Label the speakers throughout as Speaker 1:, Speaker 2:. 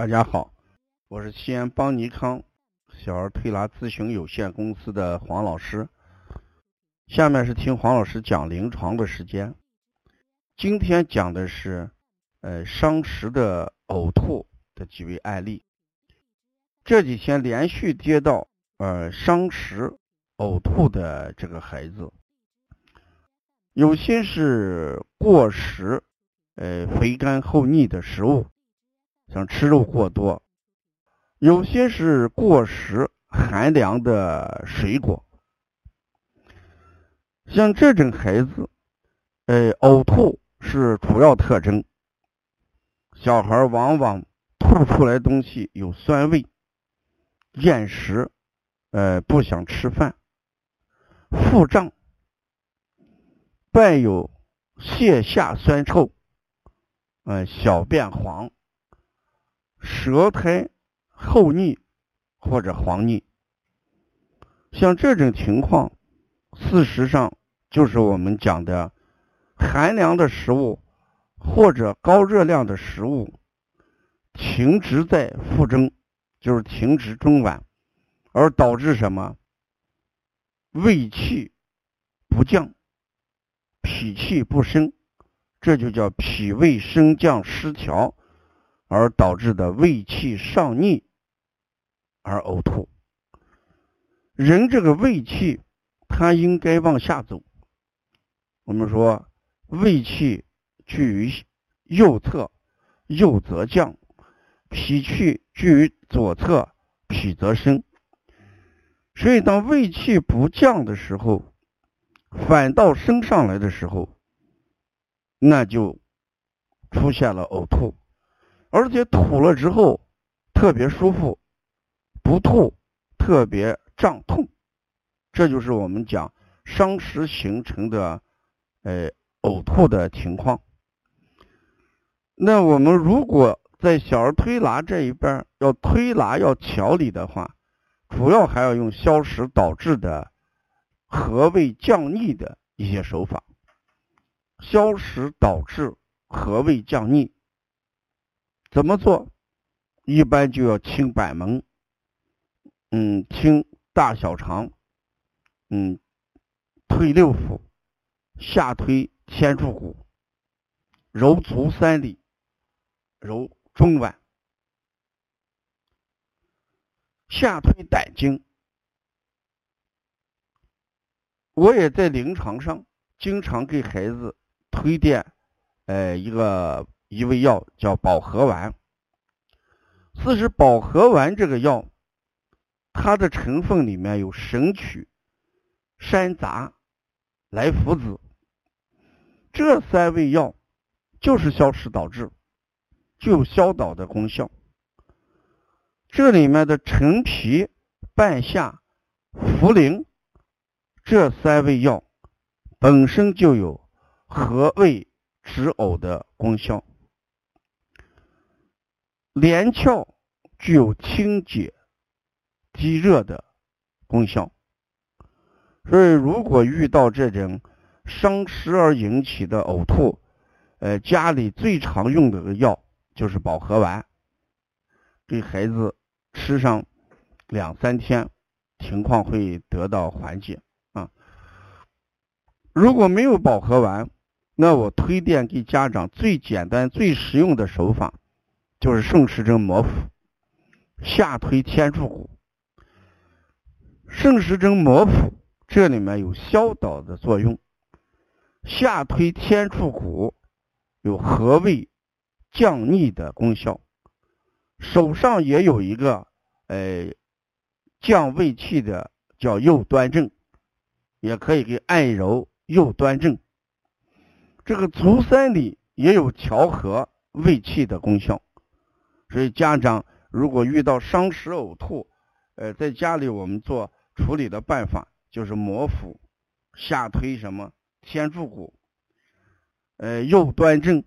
Speaker 1: 大家好，我是西安邦尼康小儿推拿咨询有限公司的黄老师。下面是听黄老师讲临床的时间。今天讲的是，呃，伤食的呕吐的几位案例。这几天连续接到呃伤食呕吐的这个孩子，有些是过食，呃，肥甘厚腻的食物。像吃肉过多，有些是过食寒凉的水果，像这种孩子，呃，呕吐是主要特征。小孩往往吐出来东西有酸味，厌食，呃，不想吃饭，腹胀，伴有泻下酸臭，呃，小便黄。舌苔厚腻或者黄腻，像这种情况，事实上就是我们讲的寒凉的食物或者高热量的食物停滞在腹中，就是停滞中脘，而导致什么？胃气不降，脾气不升，这就叫脾胃升降失调。而导致的胃气上逆而呕吐。人这个胃气，它应该往下走。我们说，胃气居于右侧，右则降；脾气居于左侧，脾则升。所以，当胃气不降的时候，反倒升上来的时候，那就出现了呕吐。而且吐了之后特别舒服，不吐特别胀痛，这就是我们讲伤食形成的呃呕吐的情况。那我们如果在小儿推拿这一边要推拿要调理的话，主要还要用消食导滞的和胃降逆的一些手法，消食导滞和胃降逆。怎么做？一般就要清板门，嗯，清大小肠，嗯，推六腑，下推天柱骨，揉足三里，揉中脘，下推胆经。我也在临床上经常给孩子推荐，呃，一个。一味药叫保和丸。四是保和丸这个药，它的成分里面有神曲、山楂、莱菔子，这三味药就是消食导滞，具有消导的功效。这里面的陈皮、半夏、茯苓这三味药本身就有和胃止呕的功效。连翘具有清解、积热的功效，所以如果遇到这种伤食而引起的呕吐，呃，家里最常用的药就是保和丸，给孩子吃上两三天，情况会得到缓解啊。如果没有保和丸，那我推荐给家长最简单、最实用的手法。就是顺时针摩腹，下推天柱骨。顺时针摩腹，这里面有消导的作用；下推天柱骨，有和胃降逆的功效。手上也有一个，呃，降胃气的，叫右端正，也可以给按揉右端正。这个足三里也有调和胃气的功效。所以家长如果遇到伤食呕吐，呃，在家里我们做处理的办法就是摩腹、下推什么天柱骨、呃右端正，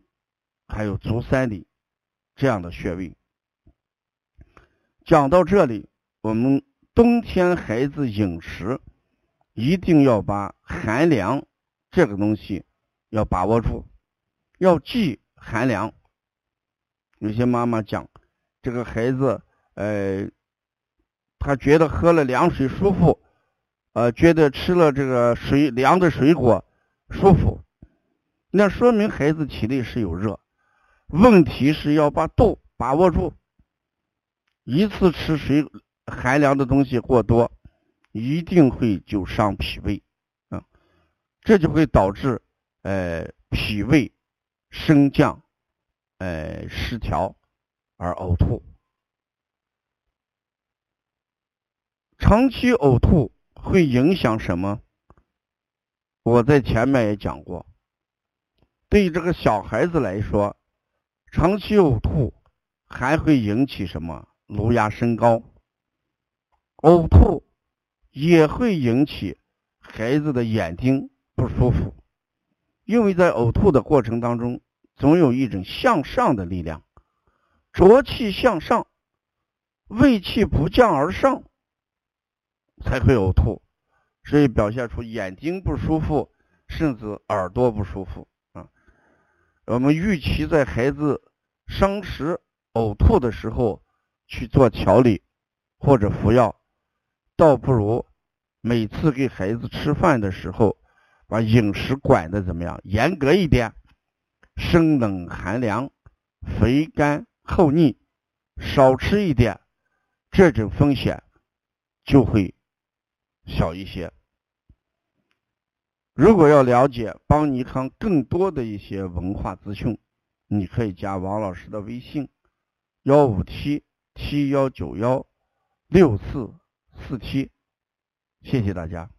Speaker 1: 还有足三里这样的穴位。讲到这里，我们冬天孩子饮食一定要把寒凉这个东西要把握住，要忌寒凉。有些妈妈讲，这个孩子，呃，他觉得喝了凉水舒服，呃，觉得吃了这个水凉的水果舒服，那说明孩子体内是有热。问题是要把度把握住，一次吃水寒凉的东西过多，一定会就伤脾胃，啊，这就会导致呃脾胃升降，呃失调而呕吐。长期呕吐会影响什么？我在前面也讲过，对这个小孩子来说。长期呕吐还会引起什么？颅压升高。呕吐也会引起孩子的眼睛不舒服，因为在呕吐的过程当中，总有一种向上的力量，浊气向上，胃气不降而上，才会呕吐，所以表现出眼睛不舒服，甚至耳朵不舒服啊。我们预期在孩子伤食、呕吐的时候去做调理或者服药，倒不如每次给孩子吃饭的时候，把饮食管的怎么样？严格一点，生冷寒凉、肥甘厚腻，少吃一点，这种风险就会小一些。如果要了解邦尼康更多的一些文化资讯，你可以加王老师的微信：幺五七七幺九幺六四四七。谢谢大家。